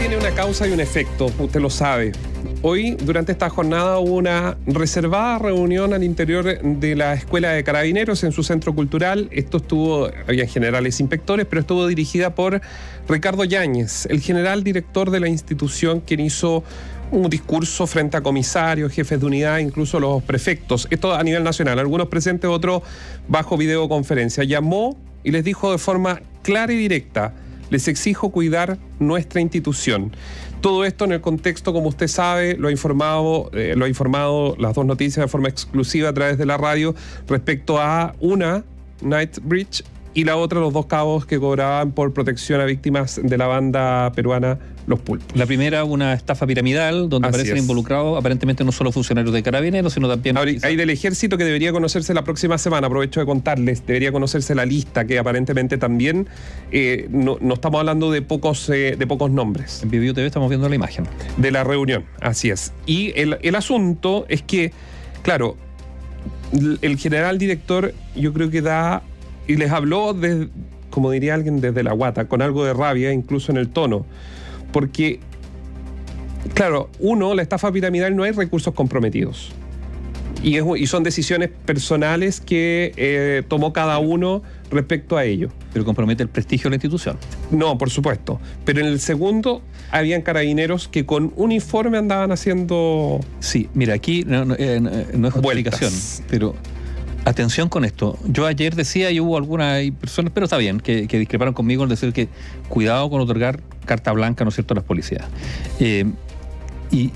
tiene una causa y un efecto, usted lo sabe. Hoy, durante esta jornada, hubo una reservada reunión al interior de la Escuela de Carabineros en su centro cultural. Esto estuvo, había generales inspectores, pero estuvo dirigida por Ricardo Yáñez, el general director de la institución, quien hizo un discurso frente a comisarios, jefes de unidad, incluso los prefectos. Esto a nivel nacional, algunos presentes, otros bajo videoconferencia. Llamó y les dijo de forma clara y directa, les exijo cuidar nuestra institución. Todo esto en el contexto, como usted sabe, lo ha informado, eh, lo ha informado las dos noticias de forma exclusiva a través de la radio respecto a una Nightbridge y la otra los dos cabos que cobraban por protección a víctimas de la banda peruana Los Pulpos. La primera, una estafa piramidal, donde Así aparecen es. involucrados aparentemente no solo funcionarios de carabineros, sino también... Ahora, Hay del ejército que debería conocerse la próxima semana, aprovecho de contarles, debería conocerse la lista, que aparentemente también eh, no, no estamos hablando de pocos, eh, de pocos nombres. En Biobío TV estamos viendo la imagen. de la reunión, así es. Y el, el asunto es que, claro, el general director yo creo que da, y les habló, de, como diría alguien, desde la guata, con algo de rabia, incluso en el tono, porque, claro, uno, la estafa piramidal no hay recursos comprometidos. Y, es- y son decisiones personales que eh, tomó cada uno respecto a ello. Pero compromete el prestigio de la institución. No, por supuesto. Pero en el segundo, habían carabineros que con uniforme andaban haciendo Sí, mira, aquí no, no, eh, no- no es justificación, Vueltas. pero atención con esto. Yo ayer decía, y hubo algunas personas, pero está bien, que, que discreparon conmigo en decir que cuidado con otorgar carta blanca, ¿no es cierto?, a las policías. Eh, y,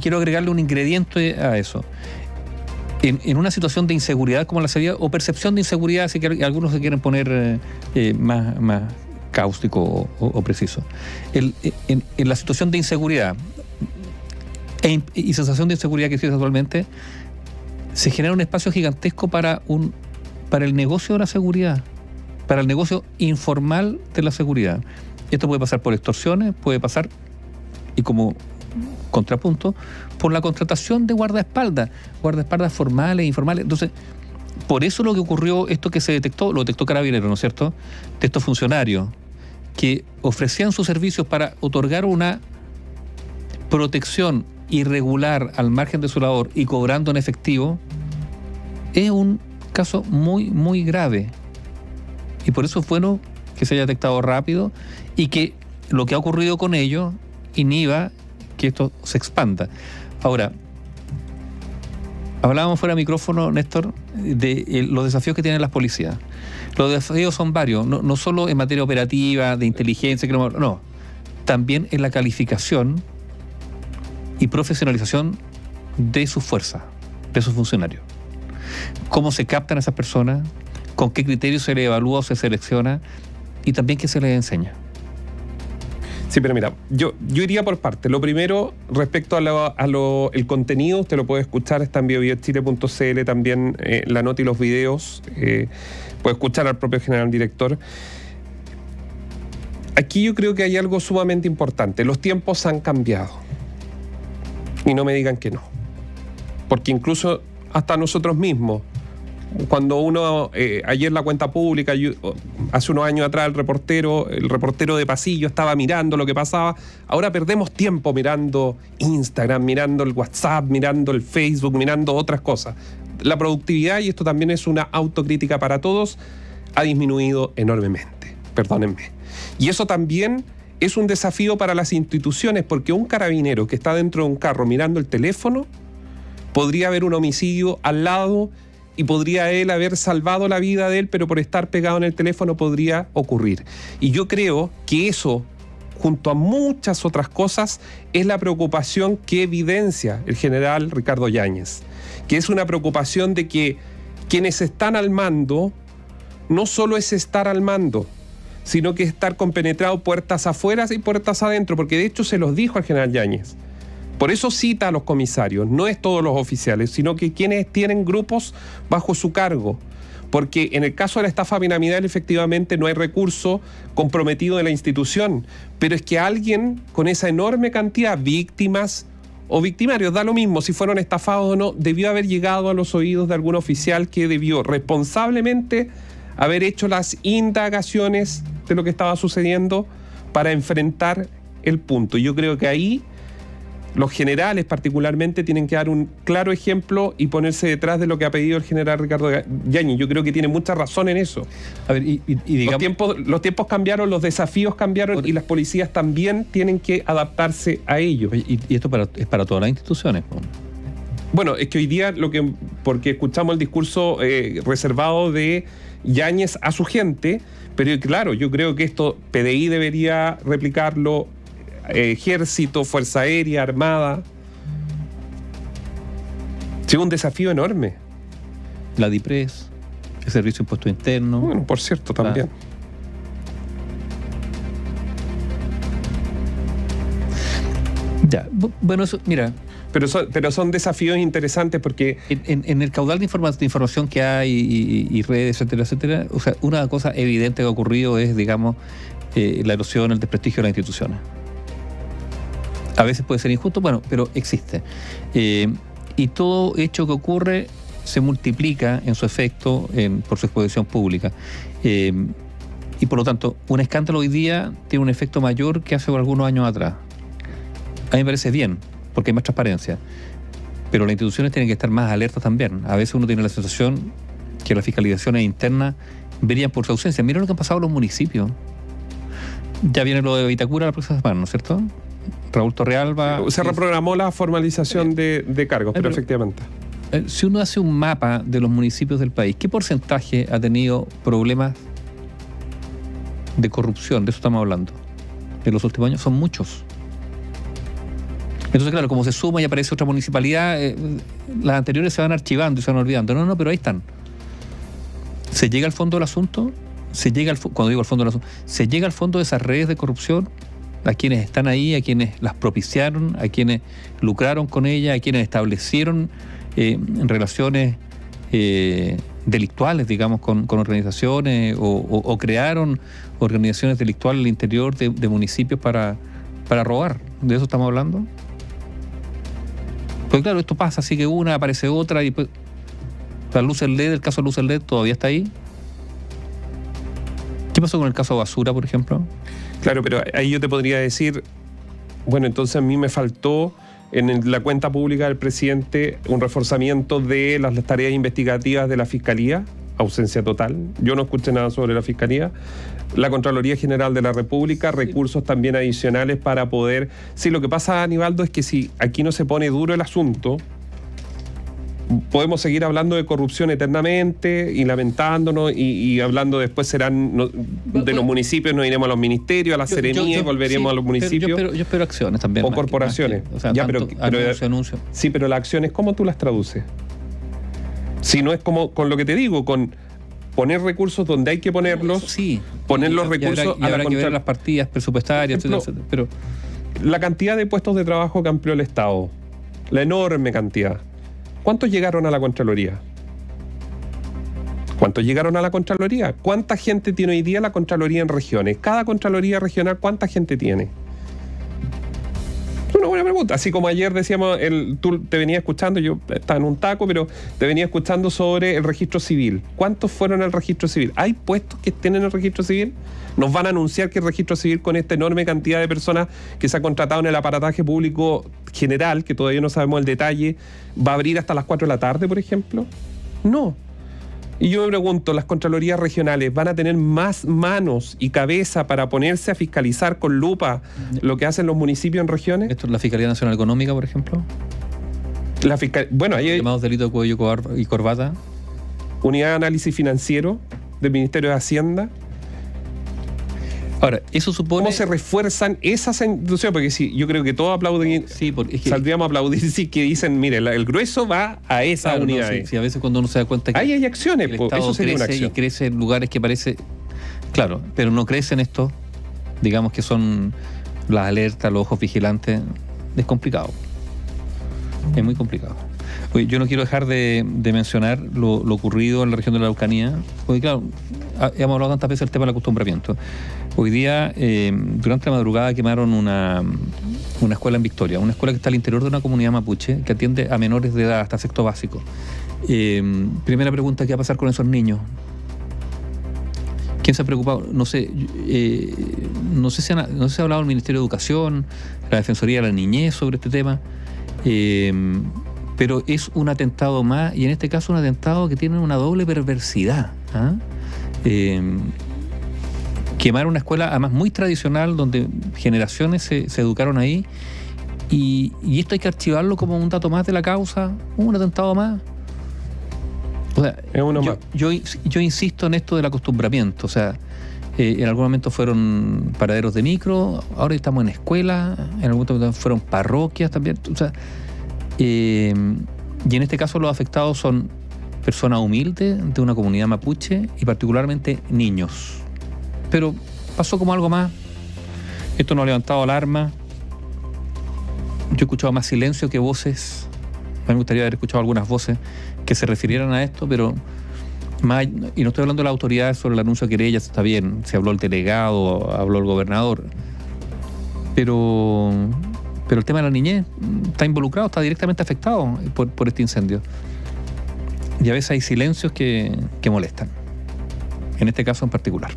quiero agregarle un ingrediente a eso. En, una situación de inseguridad como la sería, o percepción de inseguridad, si que algunos se quieren poner eh, eh, más, más cáustico o, preciso. En, la situación de inseguridad, e y sensación de inseguridad que existe actualmente, se genera un espacio gigantesco para, un, para el negocio de la seguridad, para el negocio informal de la seguridad. Esto puede pasar por extorsiones, puede pasar, y como contrapunto, por la contratación de guardaespaldas, guardaespaldas formales e informales. Entonces, por eso lo que ocurrió, esto que se detectó, lo detectó Carabinero, ¿no es cierto?, de estos funcionarios que ofrecían sus servicios para otorgar una protección irregular al margen de su labor y cobrando en efectivo, es un caso muy, muy grave. Y por eso es bueno que se haya detectado rápido y que lo que ha ocurrido con ello inhiba que esto se expanda. Ahora, hablábamos fuera de micrófono, Néstor, de eh, los desafíos que tienen las policías. Los desafíos son varios, no, no solo en materia operativa, de inteligencia, no, también en la calificación y profesionalización de su fuerza, de sus funcionarios. Cómo se captan a esas personas, con qué criterios se le evalúa o se selecciona y también qué se les enseña. Sí, pero mira, yo, yo iría por parte. Lo primero, respecto a, el contenido, usted lo puede escuchar, está en biobiochile.cl también eh, la nota y los videos. eh, puede escuchar al propio general director. Aquí yo creo que hay algo sumamente importante. Los tiempos han cambiado. Y no me digan que no. Porque incluso hasta nosotros mismos, cuando uno, eh, ayer la cuenta pública, yo- hace unos años atrás el reportero, el reportero de pasillo estaba mirando lo que pasaba, ahora perdemos tiempo mirando Instagram, mirando el WhatsApp, mirando el Facebook, mirando otras cosas. La productividad, y esto también es una autocrítica para todos, ha disminuido enormemente, perdónenme. Y eso también es un desafío para las instituciones, porque un carabinero que está dentro de un carro mirando el teléfono, podría haber un homicidio al lado y podría él haber salvado la vida de él, pero por estar pegado en el teléfono podría ocurrir. Y yo creo que eso, junto a muchas otras cosas, es la preocupación que evidencia el general Ricardo Yáñez, que es una preocupación de que quienes están al mando no solo es estar al mando, sino que estar compenetrado puertas afuera y puertas adentro, porque de hecho se los dijo al general Yáñez. Por eso cita a los comisarios, no es todos los oficiales, sino que quienes tienen grupos bajo su cargo. Porque en el caso de la estafa piramidal efectivamente no hay recurso comprometido de la institución, pero es que alguien con esa enorme cantidad, víctimas o victimarios, da lo mismo si fueron estafados o no, debió haber llegado a los oídos de algún oficial que debió responsablemente haber hecho las indagaciones de lo que estaba sucediendo para enfrentar el punto. Yo creo que ahí los generales particularmente tienen que dar un claro ejemplo y ponerse detrás de lo que ha pedido el general Ricardo Yañez. Yo creo que tiene mucha razón en eso. A ver, y, los, tiempos, los tiempos cambiaron, los desafíos cambiaron y las policías también tienen que adaptarse a ello. Y, esto es para todas las instituciones. Bueno, es que hoy día lo que, porque escuchamos el discurso eh, reservado de Yáñez a su gente, pero claro, yo creo que esto PDI debería replicarlo, ejército, fuerza aérea, armada. Es un desafío enorme. La DIPRES, el Servicio de Impuesto Interno. Bueno, por cierto, también. Ya, bueno, eso, mira. Pero son, pero son desafíos interesantes porque... En, el caudal de, información que hay y, redes, etcétera, etcétera, o sea, una cosa evidente que ha ocurrido es, digamos, eh, la erosión, el desprestigio de las instituciones. A veces puede ser injusto, bueno, pero existe. Eh, y todo hecho que ocurre se multiplica en su efecto por su exposición pública. Eh, y por lo tanto, un escándalo hoy día tiene un efecto mayor que hace algunos años atrás. A mí me parece bien, porque hay más transparencia. Pero las instituciones tienen que estar más alertas también. A veces uno tiene la sensación que las fiscalizaciones internas verían por su ausencia. Miren lo que han pasado los municipios. Ya viene lo de Vitacura la próxima semana, ¿no es cierto? Raúl Torrealba. Se reprogramó la formalización de, cargos, pero, efectivamente. Eh, si uno hace un mapa de los municipios del país, ¿qué porcentaje ha tenido problemas de corrupción? De eso estamos hablando. En los últimos años son muchos. Entonces, claro, como se suma y aparece otra municipalidad, eh, las anteriores se van archivando y se van olvidando. No, no, pero ahí están. ¿Se llega al fondo del asunto? Se llega al, cuando digo al fondo del asunto, ¿se llega al fondo de esas redes de corrupción? A quienes están ahí, a quienes las propiciaron, a quienes lucraron con ella, a quienes establecieron eh, relaciones eh, delictuales, digamos, con, organizaciones o, crearon organizaciones delictuales al interior de, municipios para, para robar. ¿De eso estamos hablando? Pues claro, esto pasa, sigue una, aparece otra y pues, la luz LED, el caso de luz LED todavía está ahí. ¿Qué pasó con el caso Basura, por ejemplo? Claro, pero ahí yo te podría decir, bueno, entonces a mí me faltó en la cuenta pública del presidente un reforzamiento de las tareas investigativas de la Fiscalía, ausencia total. Yo no escuché nada sobre la Fiscalía. La Contraloría General de la República, recursos también adicionales para poder... Sí, lo que pasa, Aníbaldo, es que si aquí no se pone duro el asunto, podemos seguir hablando de corrupción eternamente y lamentándonos y, hablando después serán de los municipios, nos iremos a los ministerios, a las seremías, volveríamos a los municipios. Yo espero, acciones también. O corporaciones. ya, pero, anuncio, Sí, pero las acciones, ¿cómo tú las traduces? Si no es como con lo que te digo, con poner recursos donde hay que ponerlos, sí, poner los recursos a la que ver las partidas presupuestarias, Pero la cantidad de puestos de trabajo que amplió el Estado, la enorme cantidad ¿Cuántos llegaron a la Contraloría? ¿Cuántos llegaron a la Contraloría? ¿Cuánta gente tiene hoy día la Contraloría en regiones? Cada Contraloría regional, ¿cuánta gente tiene? Una buena pregunta. Así como ayer decíamos, el, tú te venía escuchando, yo estaba en un taco, pero te venía escuchando sobre el registro civil. ¿Cuántos fueron al registro civil? ¿Hay puestos que estén en el registro civil? Nos van a anunciar que el registro civil, con esta enorme cantidad de personas que se ha contratado en el aparataje público general, que todavía no sabemos el detalle, va a abrir hasta las 4 de la tarde, por ejemplo. No. Y yo me pregunto, ¿las Contralorías regionales van a tener más manos y cabeza para ponerse a fiscalizar con lupa lo que hacen los municipios en regiones? ¿Esto es la Fiscalía Nacional Económica, por ejemplo? La fiscal... Bueno, ahí hay... Llamados delitos de cuello y corbata. Unidad de Análisis Financiero del Ministerio de Hacienda. Ahora, eso supone. ¿Cómo se refuerzan esas instituciones? Porque sí, yo creo que todos aplauden. Sí, porque saldríamos a aplaudir sí que dicen, mire, el grueso va a esa unidad. sí, a veces cuando uno se da cuenta que. Ahí hay acciones, eso sería una acción. Y crece en lugares que parece. Claro, pero no crecen estos, digamos que son las alertas, los ojos vigilantes. Es complicado. Es muy complicado. Yo no quiero dejar de, mencionar lo, ocurrido en la región de la Araucanía, porque claro, hemos hablado tantas veces del tema del acostumbramiento. Hoy día, eh, durante la madrugada, quemaron una, escuela en Victoria, una escuela que está al interior de una comunidad mapuche que atiende a menores de edad hasta sexto básico. Eh, primera pregunta, ¿qué va a pasar con esos niños? ¿Quién se ha preocupado? No sé, eh, no sé si, no sé si ha hablado el Ministerio de Educación, la Defensoría de la Niñez sobre este tema, pero es un atentado más y en este caso un atentado que tiene una doble perversidad. ¿ah? Eh, quemar una escuela además muy tradicional donde generaciones se, educaron ahí y, esto hay que archivarlo como un dato más de la causa, un atentado más. O sea, yo, Yo, insisto en esto del acostumbramiento, o sea, eh, en algún momento fueron paraderos de micro, ahora estamos en escuela, en algún momento fueron parroquias también, o sea, eh, y en este caso los afectados son personas humildes de una comunidad mapuche y particularmente niños. Pero pasó como algo más. Esto no ha levantado alarma. Yo he escuchado más silencio que voces. Me gustaría haber escuchado algunas voces que se refirieran a esto, pero más, y no estoy hablando de la autoridad sobre el anuncio de querellas, está bien, se habló el delegado, habló el gobernador, pero pero el tema de la niñez está involucrado, está directamente afectado por, este incendio. Y a veces hay silencios que, molestan, en este caso en particular.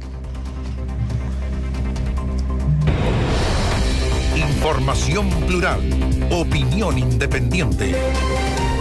Información plural, opinión independiente.